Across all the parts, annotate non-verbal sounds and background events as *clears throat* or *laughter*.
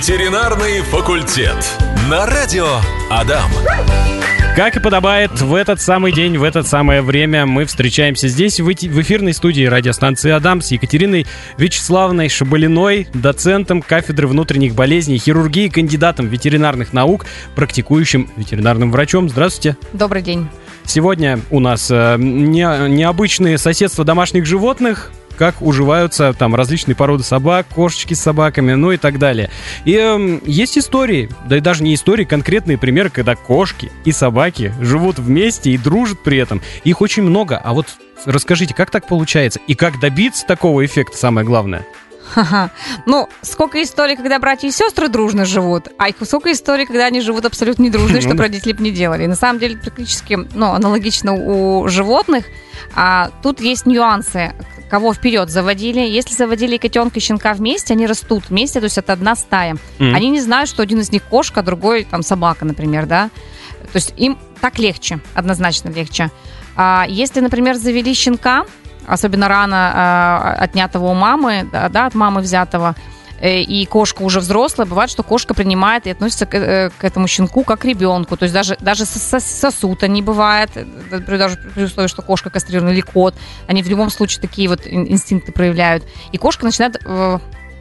Ветеринарный факультет. На радио Адам. Как и подобает, в этот самый день, в это самое время мы встречаемся здесь, в, эфирной студии радиостанции «Адам» с Екатериной Вячеславной Шабалиной, доцентом кафедры внутренних болезней, хирургии, кандидатом ветеринарных наук, практикующим ветеринарным врачом. Здравствуйте. Добрый день. Сегодня у нас э, не- необычные соседства домашних животных, как уживаются там различные породы собак, кошечки с собаками, ну и так далее. И эм, есть истории, да и даже не истории, конкретные примеры, когда кошки и собаки живут вместе и дружат при этом. Их очень много, а вот расскажите, как так получается и как добиться такого эффекта, самое главное? Ха-ха. Ну, сколько историй, когда братья и сестры дружно живут, а их сколько историй, когда они живут абсолютно не дружно, и что Ну да. родители бы не делали. И на самом деле, практически, ну, аналогично у животных. А тут есть нюансы. Кого вперед заводили? Если заводили котенка и щенка вместе, они растут вместе, то есть это одна стая. Мгм. Они не знают, что один из них кошка, а другой там собака, например, да. То есть им так легче, однозначно легче. А если, например, завели щенка, особенно рано а, отнятого у мамы, да, да, от мамы взятого, э, и кошка уже взрослая, бывает, что кошка принимает и относится к, э, к этому щенку как к ребенку. То есть даже, даже сос- сос- сосуд они бывает, э, даже при условии, что кошка кастрирована или кот. Они в любом случае такие вот ин- инстинкты проявляют. И кошка начинает э,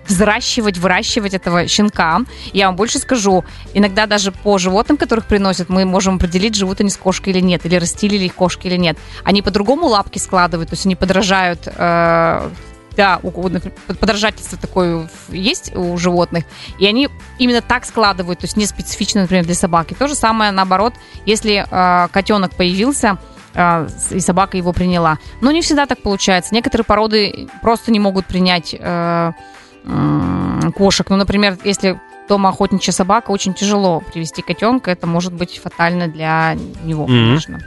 взращивать, выращивать этого щенка. Я вам больше скажу, иногда даже по животным, которых приносят, мы можем определить, живут они с кошкой или нет, или растили ли их кошки или нет. Они по-другому лапки складывают, то есть они подражают э, да, у, например, подражательство такое есть у животных, и они именно так складывают, то есть не специфично, например, для собаки. То же самое наоборот, если э, котенок появился, э, с- и собака его приняла. Но не всегда так получается. Некоторые породы просто не могут принять э, м, кошек. Ну, например, если дома охотничья собака, очень тяжело привести котенка. Это может быть фатально для него, Мгм. конечно.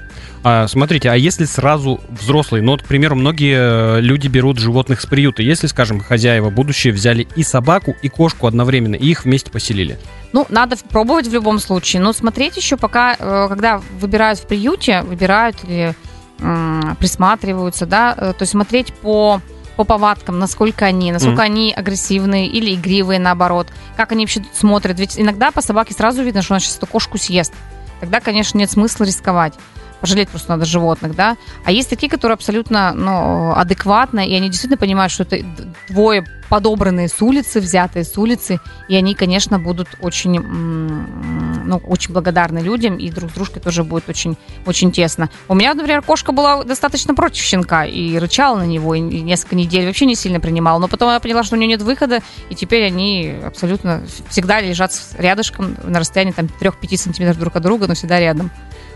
А, смотрите, а если сразу взрослый, ну, вот, к примеру, многие э, люди берут животных с приюта. Если, скажем, хозяева будущие взяли и собаку, и кошку одновременно, и их вместе поселили. Ну, надо пробовать в любом случае. Но смотреть еще пока, э, когда выбирают в приюте, выбирают или присматриваются, да, э, то есть смотреть по по повадкам, насколько они, насколько они агрессивные или игривые, наоборот, как они вообще смотрят. Ведь иногда по собаке сразу видно, что она сейчас эту кошку съест. Тогда, конечно, нет смысла рисковать. Пожалеть просто надо животных, да. А есть такие, которые абсолютно ну, адекватны, и они действительно понимают, что это двое подобранные с улицы, взятые с улицы, и они, конечно, будут очень, ну, очень благодарны людям, и друг с дружкой тоже будет очень, очень тесно. У меня, например, кошка была достаточно против щенка, и рычала на него, и несколько недель вообще не сильно принимала, но потом я поняла, что у нее нет выхода, и теперь они абсолютно всегда лежат рядышком на расстоянии там 3-5 сантиметров друг от друга, но всегда рядом.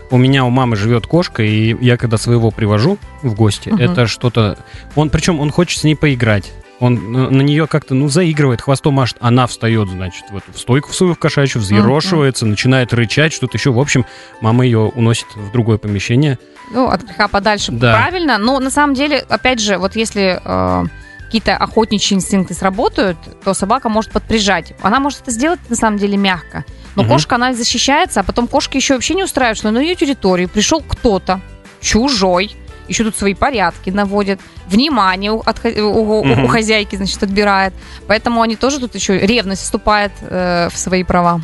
У меня у мамы живет кошка, и я когда своего привожу в гости, Мгм. это что-то... Он, причем он хочет с ней поиграть. Он на на нее как-то, ну, заигрывает, хвостом машет. Она встает, значит, в эту в стойку в свою в кошачью, взъерошивается, начинает рычать, что-то еще. В общем, мама ее уносит в другое помещение. Ну, от греха подальше, Да. правильно. Но на самом деле, опять же, вот если э, какие-то охотничьи инстинкты сработают, то собака может подприжать. Она может это сделать на самом деле мягко. Но Мгм. кошка, она защищается, а потом кошка еще вообще не устраивает, что на ее территорию пришел кто-то чужой, еще тут свои порядки наводит, внимание у, от хо- у- у- Мгм. у хозяйки, значит, отбирает. Поэтому они тоже тут еще ревность вступает э, в свои права.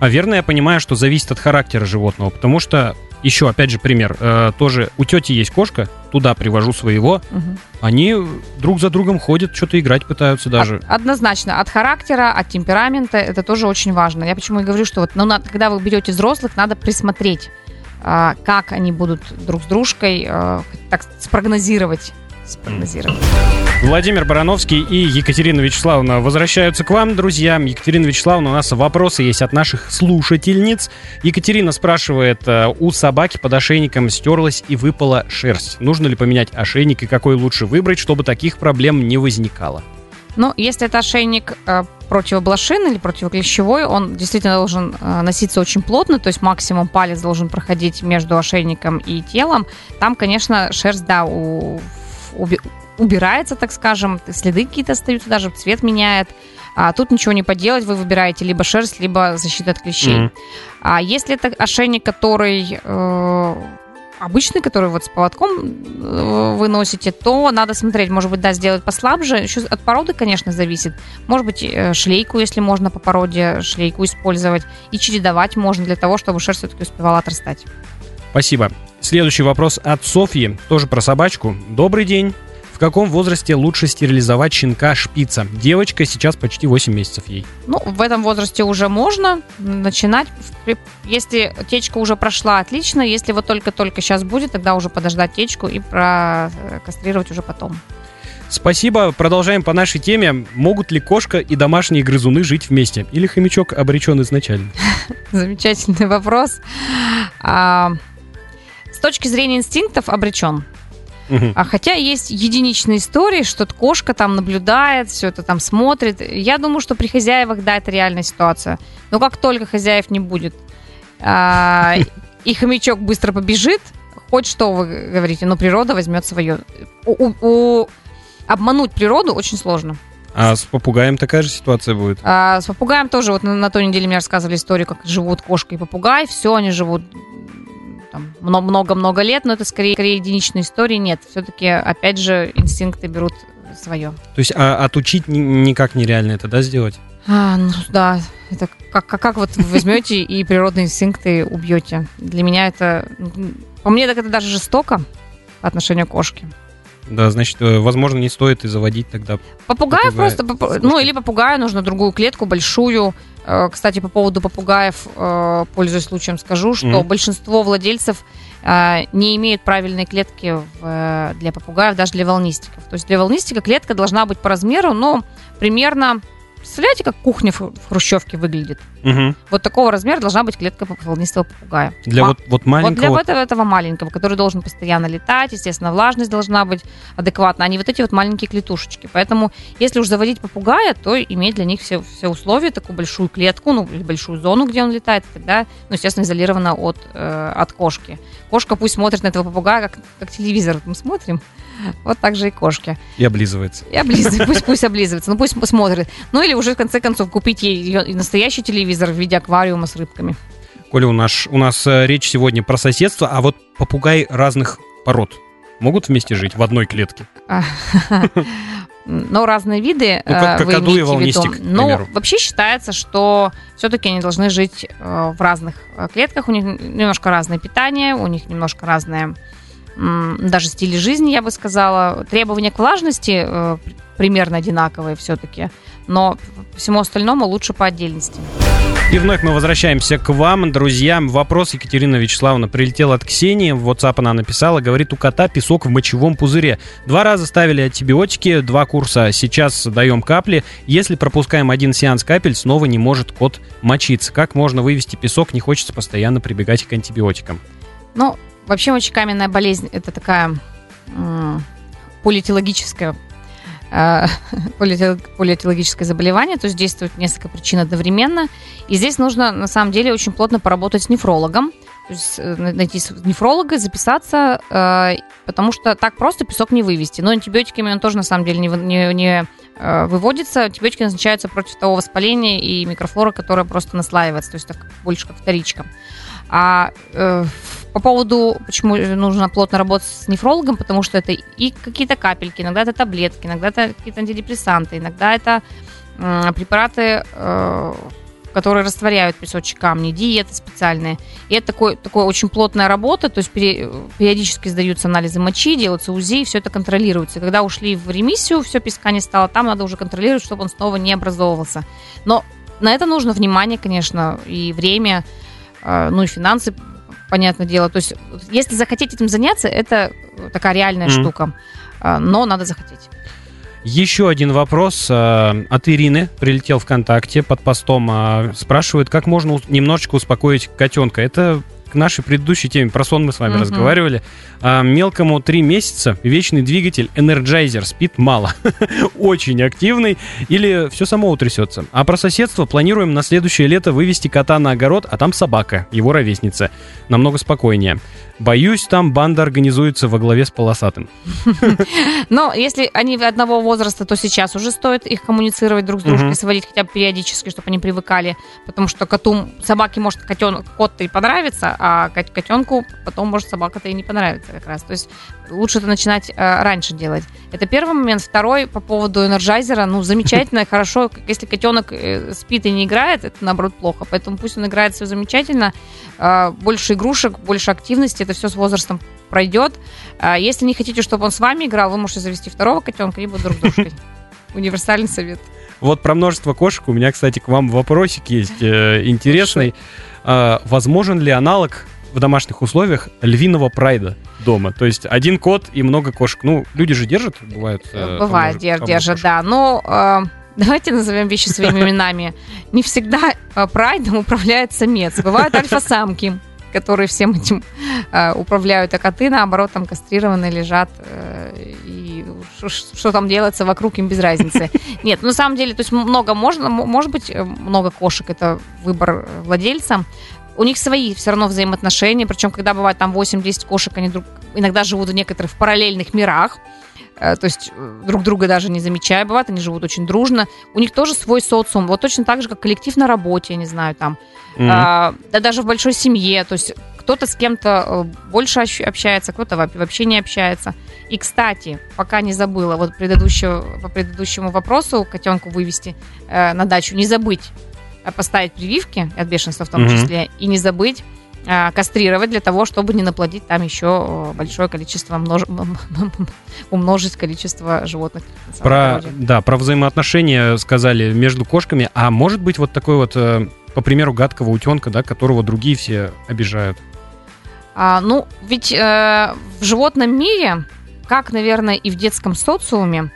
А верно я понимаю, что зависит от характера животного, потому что, еще, опять же, пример. э, тоже у тети есть кошка, туда привожу своего, Мгм. они друг за другом ходят, что-то играть пытаются даже. Од- Однозначно. От характера, от темперамента это тоже очень важно. Я почему и говорю, что вот, ну, надо- когда вы берете взрослых, надо присмотреть, а, как они будут друг с дружкой, а, так спрогнозировать. Спрогнозировать. Владимир Барановский и Екатерина Вячеславовна возвращаются к вам, друзья. Екатерина Вячеславовна, у нас вопросы есть от наших слушательниц. Екатерина спрашивает, э, у собаки под ошейником стерлась и выпала шерсть. Нужно ли поменять ошейник и какой лучше выбрать, чтобы таких проблем не возникало? Ну, если это ошейник э, противоблошиный или противоклещевой, он действительно должен э, носиться очень плотно, то есть максимум палец должен проходить между ошейником и телом. Там, конечно, шерсть, да, у- убирается, так скажем, следы какие-то остаются, даже цвет меняет. А тут ничего не поделать, вы выбираете либо шерсть, либо защита от клещей. Мгм. А если это ошейник, который э, обычный, который вот с поводком э, вы носите, то надо смотреть, может быть, да, сделать послабже. Еще от породы, конечно, зависит. Может быть, э, шлейку, если можно по породе шлейку использовать. И чередовать можно для того, чтобы шерсть все-таки успевала отрастать. Спасибо. Следующий вопрос от Софьи, тоже про собачку. Добрый день. В каком возрасте лучше стерилизовать щенка шпица? Девочка сейчас почти 8 месяцев ей. Ну, в этом возрасте уже можно начинать. Если течка уже прошла, отлично. Если вот только-только сейчас будет, тогда уже подождать течку и прокастрировать уже потом. Спасибо. Продолжаем по нашей теме. Могут ли кошка и домашние грызуны жить вместе? Или хомячок обречен изначально? *laughs* Замечательный вопрос. С точки зрения инстинктов обречен. Угу. А хотя есть единичные истории, что кошка там наблюдает, все это там смотрит. Я думаю, что при хозяевах, да, это реальная ситуация. Но как только хозяев не будет, а, и хомячок быстро побежит, хоть что вы говорите, но природа возьмет свое. У, у, обмануть природу очень сложно. А с попугаем такая же ситуация будет? А, с попугаем тоже. Вот на, на той неделе мне рассказывали историю, как живут кошка и попугай. Все, они живут много-много лет, но это скорее, скорее единичная история. Нет, все-таки, опять же, инстинкты берут свое. То есть а, отучить никак нереально это, да, сделать? А, ну да, это как, как, как вот вы возьмете *laughs* и природные инстинкты убьете. Для меня это, по мне, так это даже жестоко по отношению к кошке. Да, значит, э, возможно, не стоит и заводить тогда. Попугая просто, ну или попугая нужно другую клетку большую. Э, кстати, по поводу попугаев, э, пользуясь случаем, скажу, что mm-hmm. большинство владельцев не имеют правильной клетки для попугаев, даже для волнистиков. То есть для волнистика клетка должна быть по размеру, но примерно Представляете, как кухня в хрущевке выглядит? Угу. Вот такого размера должна быть клетка волнистого попугая. Для Ма- вот, вот маленького? Вот для этого, этого маленького, который должен постоянно летать, естественно, влажность должна быть адекватна, а не вот эти вот маленькие клетушечки. Поэтому, если уж заводить попугая, то иметь для них все, все условия, такую большую клетку, ну, или большую зону, где он летает, тогда, ну, естественно, изолировано от, э, от кошки. Кошка пусть смотрит на этого попугая, как, как телевизор мы смотрим, вот так же и кошки. И облизывается. И облизывается. Пусть, пусть облизывается. Ну, пусть посмотрит. Ну, или уже, в конце концов, купить ей настоящий телевизор в виде аквариума с рыбками. Коля, у нас, у нас э, речь сегодня про соседство, а вот попугай разных пород могут вместе жить в одной клетке? *laughs* Но разные виды ну, как, э, вы имеете в виду. Но вообще считается, что все-таки они должны жить э, в разных клетках. У них немножко разное питание, у них немножко разное даже стиле жизни, я бы сказала. Требования к влажности э, примерно одинаковые все-таки, но всему остальному лучше по отдельности. И вновь мы возвращаемся к вам, друзья. Вопрос Екатерина Вячеславовна прилетел от Ксении. В WhatsApp она написала, говорит, у кота песок в мочевом пузыре. Два раза ставили антибиотики, два курса. Сейчас даем капли. Если пропускаем один сеанс капель, снова не может кот мочиться. Как можно вывести песок? Не хочется постоянно прибегать к антибиотикам. Ну, Вообще мочекаменная болезнь это такая политологическая э, *laughs* полиэтиологическое заболевание, то есть действует несколько причин одновременно. И здесь нужно, на самом деле, очень плотно поработать с нефрологом, то есть э, найти нефролога, записаться, э, потому что так просто песок не вывести. Но антибиотиками он тоже, на самом деле, не, не, не выводится. Антибиотики назначаются против того воспаления и микрофлора, которая просто наслаивается, то есть так больше как вторичка. А по поводу, почему нужно плотно работать с нефрологом, потому что это и какие-то капельки, иногда это таблетки, иногда это какие-то антидепрессанты, иногда это э, препараты, э, которые растворяют песочек камни, диеты специальные. И это такой, такой очень плотная работа, то есть периодически сдаются анализы мочи, делаются УЗИ, все это контролируется. Когда ушли в ремиссию, все песка не стало, там надо уже контролировать, чтобы он снова не образовывался. Но на это нужно внимание, конечно, и время. А, ну и финансы, понятное дело. То есть, если захотеть этим заняться, это такая реальная mm. штука, а, но надо захотеть. Еще один вопрос э, от Ирины. Прилетел ВКонтакте под постом. Э, спрашивает, как можно немножечко успокоить котенка. Это к нашей предыдущей теме. Про сон мы с вами угу. разговаривали. А, мелкому 3 месяца, вечный двигатель, энерджайзер, спит мало. *laughs* Очень активный. Или все само утрясется. А про соседство планируем на следующее лето вывести кота на огород, а там собака, его ровесница. Намного спокойнее. Боюсь, там банда организуется во главе с полосатым. *laughs* Но если они одного возраста, то сейчас уже стоит их коммуницировать друг с дружкой, сводить хотя бы периодически, чтобы они привыкали. Потому что коту, собаке может котенок, кот-то и понравится, а кот- котенку потом может собака-то и не понравится как раз. То есть лучше это начинать э, раньше делать. Это первый момент. Второй по поводу энерджайзера. Ну, замечательно, *laughs* хорошо. Если котенок э, спит и не играет, это наоборот плохо. Поэтому пусть он играет все замечательно. Э, Больше игрушек, больше активности. Это все с возрастом пройдет. А Если не хотите, чтобы он с вами играл, вы можете завести второго котенка, либо друг дружкой. *laughs* Универсальный совет. Вот про множество кошек у меня, кстати, к вам вопросик есть э, интересный. А, возможен ли аналог в домашних условиях львиного прайда дома? То есть один кот и много кошек. Ну, люди же держат, бывают. э, Бывает, дер- много держат, да. Но э, давайте назовем вещи своими именами. Не всегда э, прайдом управляет самец. Бывают альфа-самки, которые всем этим э, управляют, а коты, наоборот, там кастрированные лежат, э, и что там делается вокруг, им без разницы. Нет, ну, на самом деле, то есть много можно, может быть, э, много кошек, это выбор э, владельца. У них свои все равно взаимоотношения, причем, когда бывает там 8-10 кошек, они друг, иногда живут в некоторых параллельных мирах, Э, то есть э, друг друга даже не замечая, бывает, они живут очень дружно. У них тоже свой социум, вот точно так же, как коллектив на работе, я не знаю, там, Мгм. а, да даже в большой семье, то есть кто-то с кем-то э, больше общается, кто-то во- вообще не общается. И, кстати, пока не забыла, вот предыдущего, по предыдущему вопросу котенку вывести э, на дачу, не забыть поставить прививки от бешенства в том Мгм. числе, и не забыть э, кастрировать для того, чтобы не наплодить там еще э, большое количество, множ- умножить количество животных. Про, да, про взаимоотношения сказали между кошками. А может быть вот такой вот, э, по примеру, гадкого утенка, да, которого другие все обижают? А, ну, ведь э, в животном мире, как, наверное, и в детском социуме,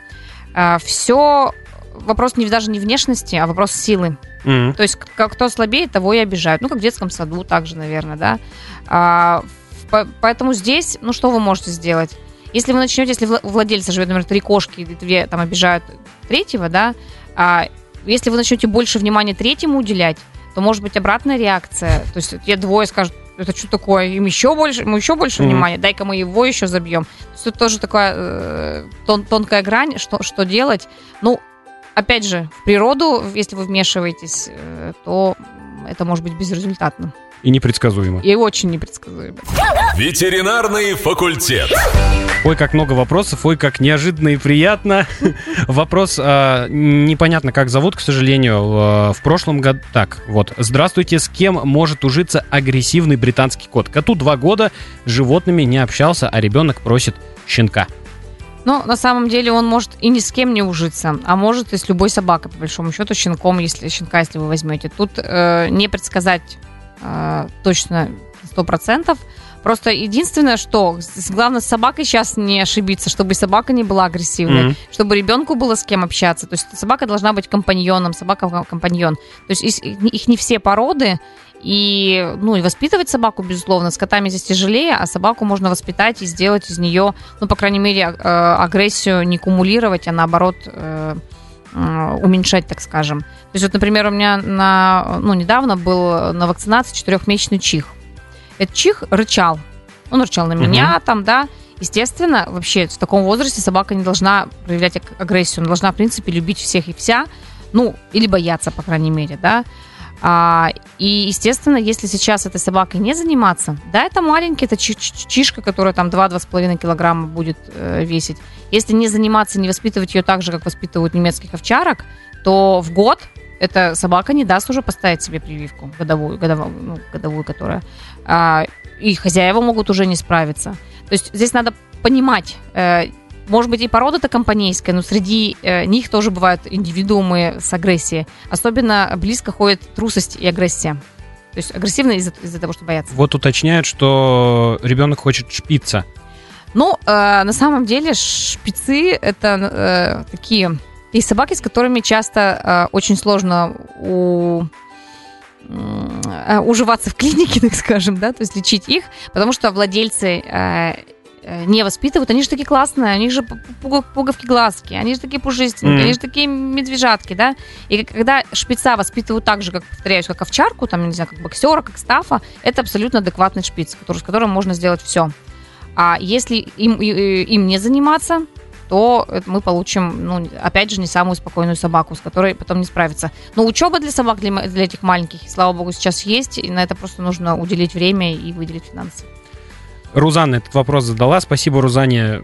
все вопрос не, даже не внешности, а вопрос силы. Мгм. То есть к- кто слабее, того и обижают. Ну, как в детском саду также, наверное, да. А, по- поэтому здесь, ну, что вы можете сделать? Если вы начнете, если владельца живет, например, три кошки, и две там обижают третьего, да, а, если вы начнете больше внимания третьему уделять, то может быть обратная реакция. То есть те двое скажут, это что такое, им еще больше, ему еще больше Мгм. внимания, дай-ка мы его еще забьем. То есть тут тоже такая э, тон- тонкая грань, что, что делать. Ну, опять же, в природу, если вы вмешиваетесь, э, то это может быть безрезультатно И непредсказуемо. и очень непредсказуемо. Ветеринарный факультет. Ой, как много вопросов, ой, как неожиданно и приятно. *laughs* Вопрос а, непонятно, как зовут, к сожалению. А, В прошлом году... Так, вот. Здравствуйте, с кем может ужиться агрессивный британский кот? Коту два года, с животными не общался, а ребенок просит щенка. Но на самом деле он может и ни с кем не ужиться, а может и с любой собакой, по большому счету, щенком, если щенка, если вы возьмете. Тут э, не предсказать э, точно сто процентов. Просто единственное, что главное с собакой сейчас не ошибиться, чтобы собака не была агрессивной, Мгм. чтобы ребенку было с кем общаться. То есть собака должна быть компаньоном, собака ком- компаньон. То есть их не все породы, и, ну, и воспитывать собаку, безусловно, с котами здесь тяжелее, а собаку можно воспитать и сделать из нее, ну, по крайней мере, э, агрессию не кумулировать, а наоборот э, э, уменьшать, так скажем. То есть вот, например, у меня на, ну, недавно был на вакцинации четырехмесячный чих. Этот чих рычал. Он рычал на меня там, да. Естественно, вообще в таком возрасте собака не должна проявлять аг- агрессию. Она должна, в принципе, любить всех и вся. Ну, или бояться, по крайней мере, да. А, и, естественно, если сейчас этой собакой не заниматься, да, это маленький, это чи- чи- чишка, которая там 2-2,5 килограмма будет э, весить. Если не заниматься, не воспитывать ее так же, как воспитывают немецких овчарок, то в год эта собака не даст уже поставить себе прививку годовую, годовую, ну, годовую которая. А, и хозяева могут уже не справиться. То есть здесь надо понимать, э, может быть, и порода-то компанейская, но среди э, них тоже бывают индивидуумы с агрессией. Особенно близко ходит трусость и агрессия. То есть агрессивно из-за из-за того, что боятся. Вот уточняют, что ребенок хочет шпица. Ну, э, на самом деле, шпицы это э, такие есть собаки, с которыми часто э, очень сложно у э, уживаться в клинике, *laughs* так скажем, да, то есть лечить их, потому что владельцы э, не воспитывают, они же такие классные, они же пугов- пуговки глазки, они же такие пушистенькие, Мгм. они же такие медвежатки, да. И когда шпица воспитывают так же, как, повторяюсь, как овчарку, там, не знаю, как боксера, как стафа, это абсолютно адекватный шпиц, который, с которым можно сделать все. А если им, им не заниматься, то мы получим, ну, опять же, не самую спокойную собаку, с которой потом не справиться. Но учеба для собак, для, для этих маленьких, слава богу, сейчас есть, и на это просто нужно уделить время и выделить финансы. Рузанна этот вопрос задала. Спасибо, Рузане,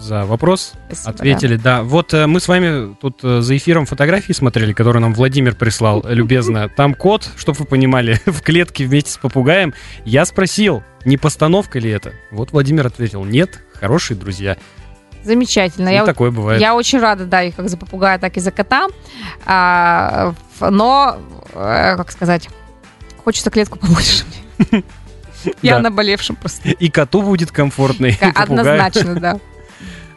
за вопрос. Спасибо, Ответили, да. Вот э, мы с вами тут э, за эфиром фотографии смотрели, которые нам Владимир прислал э, любезно. *laughs* Там кот, чтобы вы понимали, *laughs* в клетке вместе с попугаем. Я спросил, не постановка ли это? Вот Владимир ответил, нет, хорошие друзья. да. Замечательно. И Я, такое бывает. я очень рада, да, и как за попугая, так и за кота. А, но, как сказать, хочется клетку *laughs* побольше. *laughs* Я Да. наболевшим просто. И коту будет комфортно. Однозначно, да. *laughs*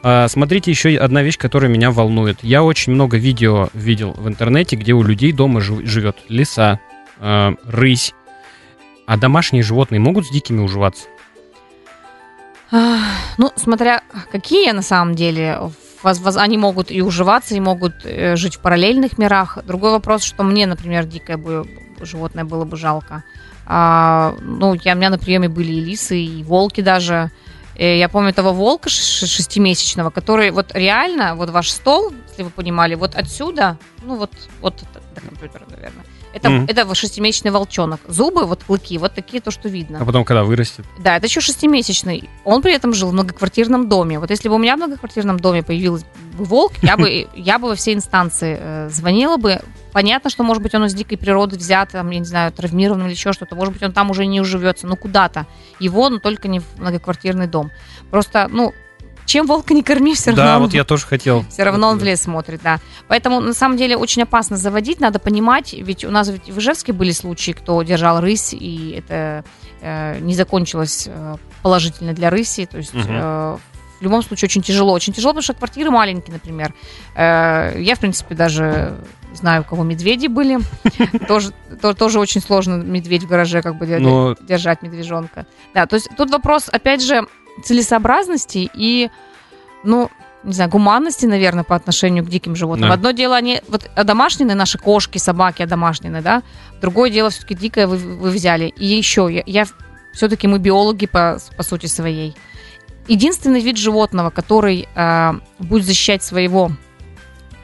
А, Смотрите, еще одна вещь, которая меня волнует. Я очень много видео видел в интернете, где у людей дома жив- живет лиса, э, рысь. А домашние животные могут с дикими уживаться? А, Ну, смотря какие на самом деле, они могут и уживаться, и могут э, жить в параллельных мирах. Другой вопрос, что мне, например, дикое бы животное было бы жалко. А, ну, я, у меня на приеме были и лисы, и волки даже. Э, Я помню того волка шестимесячного, который вот реально, вот ваш стол, если вы понимали, вот отсюда, ну вот, вот до компьютера, наверное. Это, Мгм. это шестимесячный волчонок. Зубы, вот клыки, вот такие, то, что видно. А потом, когда вырастет? Да, это еще шестимесячный. Он при этом жил в многоквартирном доме. Вот если бы у меня в многоквартирном доме появился бы волк, я бы, *laughs* я бы во все инстанции э, звонила бы. Понятно, что, может быть, он из дикой природы взят, там, я не знаю, травмирован или еще что-то. Может быть, он там уже не уживется. Ну, куда-то. Его, но только не в многоквартирный дом. Просто, ну, чем волка не корми, все равно Да, вот я тоже хотел. *laughs* все равно он в лес смотрит, да. Поэтому, на самом деле, очень опасно заводить, надо понимать, ведь у нас ведь в Ижевске были случаи, кто держал рысь, и это э, не закончилось э, положительно для рыси, то есть... Мгм. э, в любом случае очень тяжело. Очень тяжело, потому что квартиры маленькие, например. Э, Я, в принципе, даже знаю, у кого медведи были. *laughs* Тоже, то- тоже очень сложно медведь в гараже как бы Но- держать медвежонка. Да, то есть тут вопрос, опять же, целесообразности и, ну, не знаю, гуманности, наверное, по отношению к диким животным. Да. Одно дело, они вот домашние наши кошки, собаки, домашние, да. Другое дело, все-таки дикое вы, вы взяли. И еще, я, я все-таки мы биологи по, по сути своей. Единственный вид животного, который э, будет защищать своего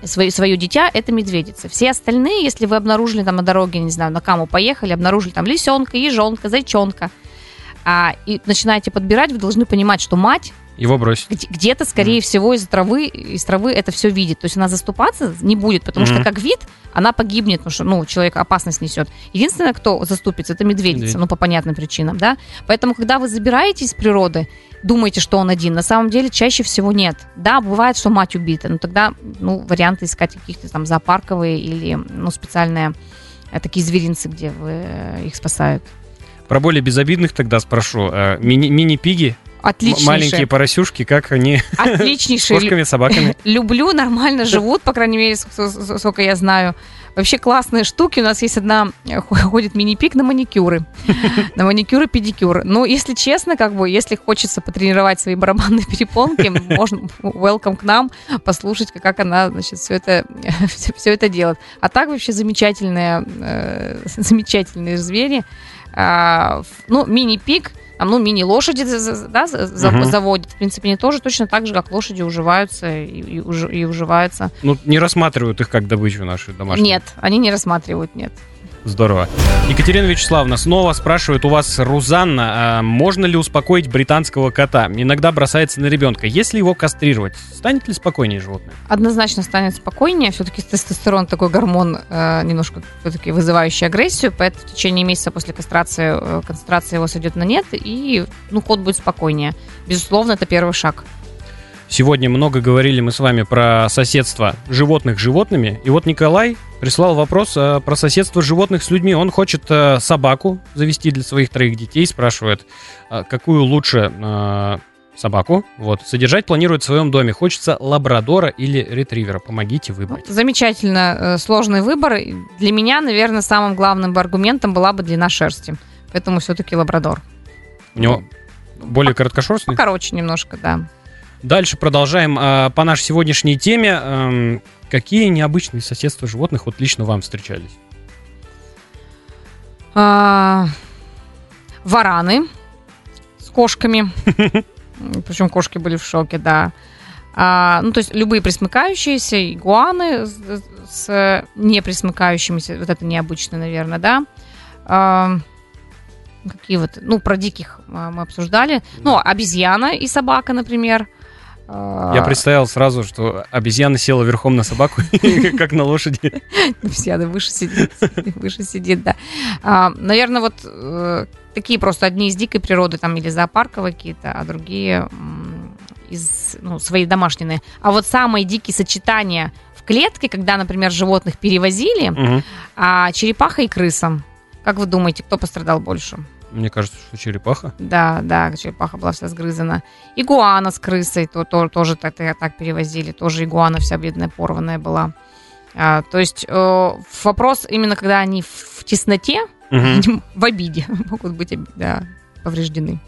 свое, свое дитя, это медведица. Все остальные, если вы обнаружили там на дороге, не знаю, на каму поехали, обнаружили там лисенка, ежонка, зайчонка, а, и начинаете подбирать, вы должны понимать, что мать Его бросить. где- где-то, скорее всего, из травы, из травы это все видит. То есть она заступаться не будет, потому Мгм. что как вид она погибнет, потому что, ну, человек опасность несет. Единственное, кто заступится, это медведица, Медведь. ну, по понятным причинам, да. Поэтому, когда вы забираете из природы, думаете, что он один, на самом деле чаще всего нет. Да, бывает, что мать убита, но тогда, ну, варианты искать каких-то там зоопарковые или, ну, специальные э, такие зверинцы, где вы э, их спасают. Про более безобидных тогда спрошу. Э, мини- Мини-пиги, Отличнейшие. маленькие поросюшки, как они с Отличнейшие. *laughs* кошками, собаками? люблю, нормально *laughs* живут, по крайней мере, с- с- сколько я знаю. Вообще классные штуки. У нас есть одна, э, ходит мини-пик на маникюры. *laughs* На маникюры, педикюр. Ну, если честно, как бы, если хочется потренировать свои барабанные перепонки, можно welcome к нам, послушать, как- она, значит, все это, *laughs* все, это делает. А так вообще замечательные, э, *laughs* замечательные звери. А, ну, мини-пик, там, ну, мини-лошади да, Мгм. заводят. В принципе, они тоже точно так же, как лошади, уживаются и, и уж- и уживаются. Ну, не рассматривают их как добычу наши домашние. Нет, они не рассматривают, нет. Здорово. Екатерина Вячеславовна снова спрашивает у вас, Рузанна, а можно ли успокоить британского кота? Иногда бросается на ребенка. Если его кастрировать, станет ли спокойнее животное? Однозначно станет спокойнее. Все-таки тестостерон такой гормон, э, немножко все-таки вызывающий агрессию, поэтому в течение месяца после кастрации э, концентрация его сойдет на нет, и ну, кот будет спокойнее. Безусловно, это первый шаг. Сегодня много говорили мы с вами про соседство животных с животными. И вот Николай прислал вопрос э, про соседство животных с людьми. Он хочет э, собаку завести для своих троих детей. Спрашивает, э, какую лучше э, собаку. Вот. Содержать планирует в своем доме. Хочется лабрадора или ретривера. Помогите выбрать. Замечательно, э, сложный выбор. Для меня, наверное, самым главным аргументом была бы длина шерсти. Поэтому все-таки лабрадор. У него Более короткошерстный? Покороче немножко, да. Дальше продолжаем э, по нашей сегодняшней теме. Эм, какие необычные соседства животных вот лично вам встречались? А, вараны с кошками. *laughs* Причем кошки были в шоке, да. А, ну, то есть любые присмыкающиеся, игуаны с, с неприсмыкающимися, вот это необычно, наверное, да. А, какие вот, ну, про диких а, мы обсуждали. Ну, обезьяна и собака, например. А, Я представил сразу, что обезьяна села верхом на собаку, *laughs* как на лошади. *laughs* Обезьяна выше сидит, *laughs* выше сидит, да. А, наверное, вот э, такие просто одни из дикой природы, там, или зоопарка какие-то, а другие из, ну, свои домашние. А вот самые дикие сочетания в клетке, когда, например, животных перевозили, а черепаха и крыса. Как вы думаете, кто пострадал больше? Мне кажется, что черепаха. Да, да, черепаха была вся сгрызана. Игуана с крысой то, то, тоже так, так перевозили. Тоже игуана вся бедная, порванная была. А, то есть э, вопрос именно, когда они в тесноте, угу. *laughs* в обиде *laughs* могут быть да, повреждены.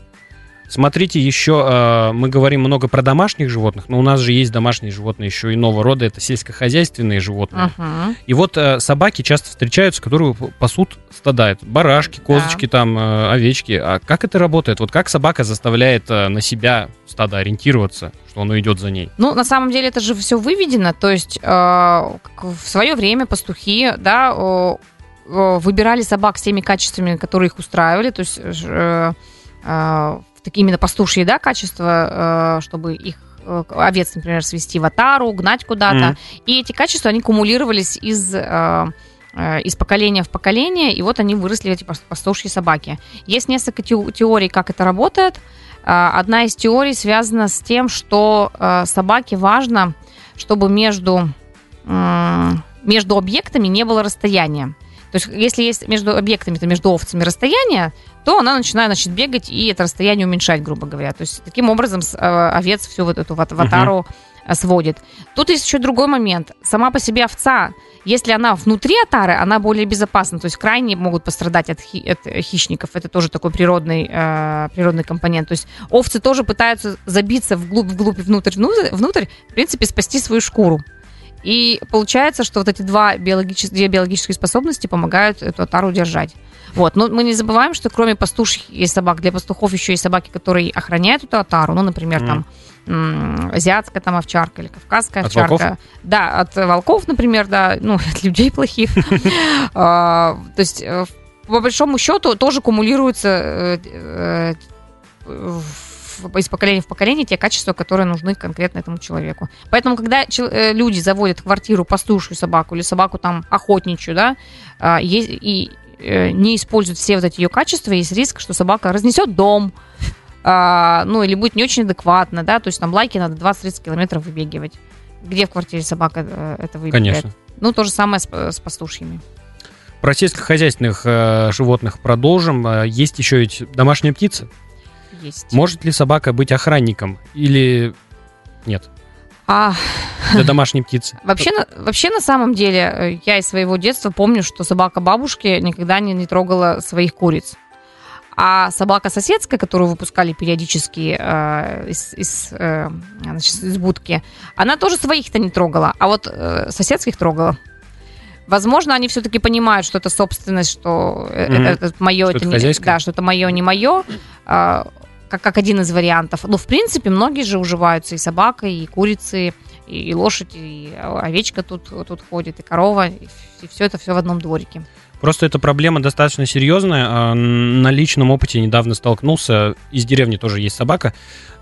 Смотрите, еще э, мы говорим много про домашних животных, но у нас же есть домашние животные еще иного рода, это сельскохозяйственные животные. Uh-huh. И вот э, собаки часто встречаются, которые пасут стада. Это барашки, козочки, да. там, э, овечки. А как это работает? Вот как собака заставляет э, на себя стадо ориентироваться, что оно идет за ней? Ну, на самом деле это же все выведено. То есть э, в свое время пастухи, да, э, выбирали собак с теми качествами, которые их устраивали. То есть э, э, такие именно пастушьи, да, качества, э, чтобы их э, овец, например, свести в атару, гнать куда-то. Mm-hmm. И эти качества, они кумулировались из э, из поколения в поколение, и вот они выросли, эти пастушьи собаки. Есть несколько теорий, как это работает. Одна из теорий связана с тем, что собаке важно, чтобы между, между объектами не было расстояния. То есть, если есть между объектами, то между овцами расстояние, то она начинает, значит, бегать и это расстояние уменьшать, грубо говоря. То есть, таким образом э, овец всю вот эту ватару угу. сводит. Тут есть еще другой момент. Сама по себе овца, если она внутри отары, она более безопасна. То есть, крайне могут пострадать от, хи- от хищников. Это тоже такой природный, э, природный компонент. То есть, овцы тоже пытаются забиться вглубь, вглубь, внутрь, внутрь, внутрь, в принципе, спасти свою шкуру. И получается, что вот эти два биологические, две биологические способности помогают эту отару держать. Вот. Но мы не забываем, что кроме пастушьих собак, для пастухов еще есть собаки, которые охраняют эту отару. Ну, например, mm. там азиатская там овчарка или кавказская от овчарка. Волков? Да, от волков, например, да, ну, *laughs* от людей плохих. *laughs* А, то есть, э, по большому счету, тоже кумулируется э, э, из поколения в поколение те качества, которые нужны конкретно этому человеку. Поэтому, когда э, люди заводят в квартиру пастушью собаку или собаку там охотничью, да, а, и э, не используют все вот эти ее качества, есть риск, что собака разнесет дом, а, ну, или будет не очень адекватно, да, то есть там лайки надо 20-30 километров выбегивать. Где в квартире собака э, это выбегает? Конечно. Ну, то же самое с, с пастушьими. Про сельскохозяйственных э, животных продолжим. Есть еще ведь домашняя птица есть. Может ли собака быть охранником или нет? А... Для домашней птицы. Вообще, на, вообще, на самом деле, э, я из своего детства помню, что собака бабушки никогда не, не трогала своих куриц. А собака соседская, которую выпускали периодически э, из, из, э, значит, из будки, она тоже своих-то не трогала, а вот э, соседских трогала. Возможно, они все-таки понимают, что это собственность, что mm-hmm. это, это мое, что это, это не, да, что это мое, не мое. А, как, как один из вариантов. Но, в принципе, многие же уживаются и собака, и курицы, и, и лошадь, и овечка тут, тут ходит, и корова, и, и все это все в одном дворике. Просто эта проблема достаточно серьезная. А, на личном опыте недавно столкнулся. Из деревни тоже есть собака.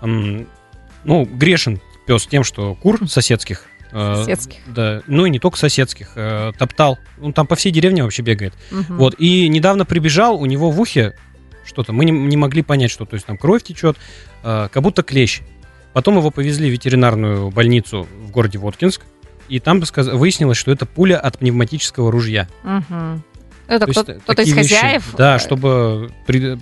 Ну, грешен пес тем, что кур соседских а, соседских. Да, ну и не только соседских, а, топтал. Он там по всей деревне вообще бегает. Угу. Вот, и недавно прибежал, у него в ухе что-то. Мы не, не могли понять, что. То есть там кровь течет, э, как будто клещ. Потом его повезли в ветеринарную больницу в городе Воткинск. И там выяснилось, что это пуля от пневматического ружья. Угу. Это кто-то, кто из хозяев? Вещи, да, чтобы,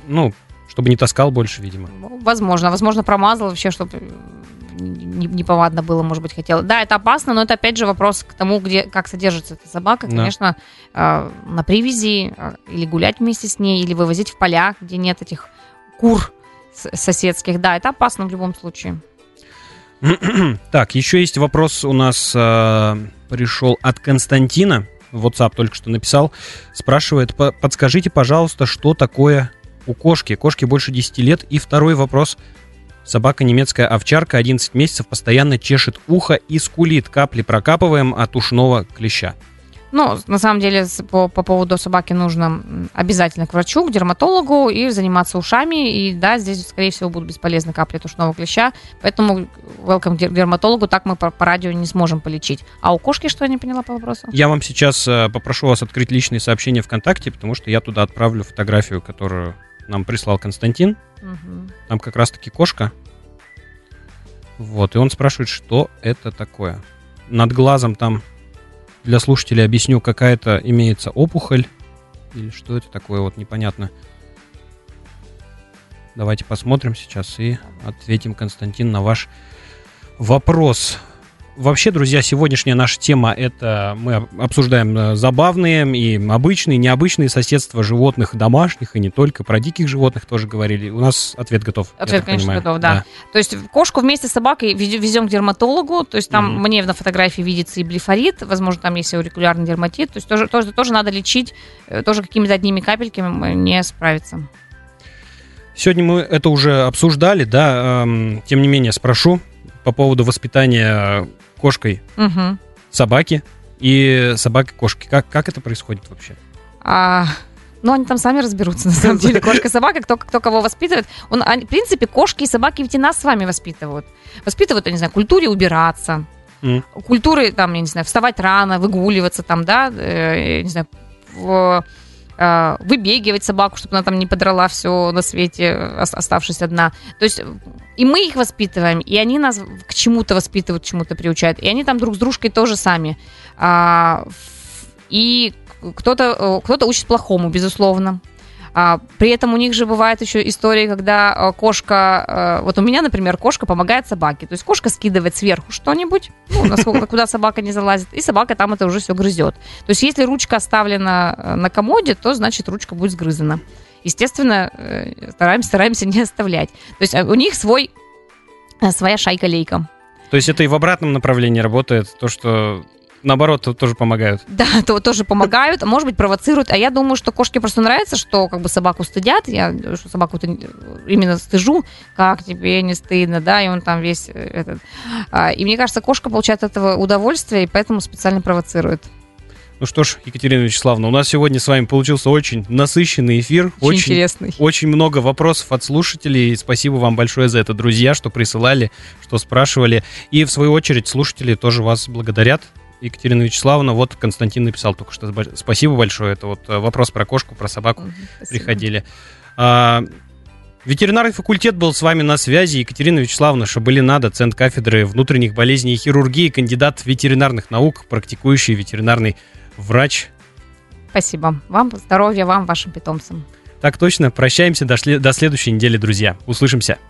ну, чтобы не таскал больше, видимо. Возможно. Возможно, промазал вообще, чтобы неповадно было, может быть, хотела. Да, это опасно, но это опять же вопрос к тому, где, как содержится эта собака. Да. Конечно, э, на привязи э, или гулять вместе с ней, или вывозить в поля, где нет этих кур соседских. Да, это опасно в любом случае. *clears throat* Так, еще есть вопрос у нас э, пришел от Константина. WhatsApp только что написал. Спрашивает, «По- подскажите, пожалуйста, что такое у кошки? Кошке больше 10 лет. И второй вопрос. Собака немецкая овчарка 11 месяцев постоянно чешет ухо и скулит. Капли прокапываем от ушного клеща. Ну, на самом деле, по, по поводу собаки нужно обязательно к врачу, к дерматологу и заниматься ушами. И да, здесь, скорее всего, будут бесполезны капли тушного клеща. Поэтому welcome к дер- дерматологу, так мы по, по радио не сможем полечить. А у кошки что, я не поняла по вопросу? Я вам сейчас э, попрошу вас открыть личные сообщения ВКонтакте, потому что я туда отправлю фотографию, которую нам прислал Константин. Мгм. Там как раз-таки кошка. Вот, и он спрашивает, что это такое. Над глазом там, для слушателей объясню, какая-то имеется опухоль. Или что это такое, вот непонятно. Давайте посмотрим сейчас и ответим, Константин, на ваш вопрос. Вообще, друзья, сегодняшняя наша тема это мы об- обсуждаем э, забавные и обычные, необычные соседства животных домашних и не только. Про диких животных тоже говорили. У нас ответ готов. Ответ, конечно, понимаю. готов, да. То есть кошку вместе с собакой везе- везем к дерматологу. То есть там Мгм. мне на фотографии видится и блефорит, возможно, там есть аурикулярный дерматит. То есть тоже, тоже, тоже надо лечить, э, тоже какими-то одними капельками не справиться. Сегодня мы это уже обсуждали, да. эм, тем не менее, спрошу по поводу воспитания кошкой Мгм. собаки и собакой-кошки. Как, как это происходит вообще? А, ну, они там сами разберутся, на самом деле. Кошка и собака, кто, кто кого воспитывает. Он, они- в принципе, кошки и собаки ведь и нас с вами воспитывают. Воспитывают, я не знаю, культуре убираться, М. культуры, там, я не знаю, вставать рано, выгуливаться, там, да, э, я не знаю, в- выбегивать собаку, чтобы она там не подрала все на свете, ос- оставшись одна. То есть и мы их воспитываем, и они нас к чему-то воспитывают, к чему-то приучают, и они там друг с дружкой тоже сами. А, и кто-то, э, кто-то учит плохому, безусловно. А, при этом у них же бывают еще истории, когда э, кошка, э, вот у меня, например, кошка помогает собаке. То есть кошка скидывает сверху что-нибудь, ну, насколько, куда собака не залазит, и собака там это уже все грызет. То есть если ручка оставлена э, на комоде, то значит ручка будет сгрызана. Естественно, стараемся, стараемся не оставлять. То есть у них свой, своя шайка-лейка. То есть это и в обратном направлении работает, то, что наоборот *laughs* то- тоже помогают. Да, то тоже помогают, а может быть, провоцируют. А я думаю, что кошке просто нравится, что как бы собаку стыдят. Я собаку именно стыжу, как тебе не стыдно, да, и он там весь э, этот. А, И мне кажется, кошка получает от этого удовольствие, и поэтому специально провоцирует. Ну что ж, Екатерина Вячеславовна, у нас сегодня с вами получился очень насыщенный эфир. Очень, интересный. Очень много вопросов от слушателей. Спасибо вам большое за это, друзья, что присылали, что спрашивали. И в свою очередь слушатели тоже вас благодарят. Екатерина Вячеславовна, вот Константин написал только что спасибо большое. Это вот э, вопрос про кошку, про собаку спасибо. приходили. А, ветеринарный факультет был с вами на связи. Екатерина Вячеславовна Шабалина, доцент кафедры внутренних болезней и хирургии, кандидат ветеринарных наук, практикующий ветеринарный врач. Спасибо. Вам здоровья, вам, вашим питомцам. Так точно. Прощаемся до до следующей недели, друзья. Услышимся.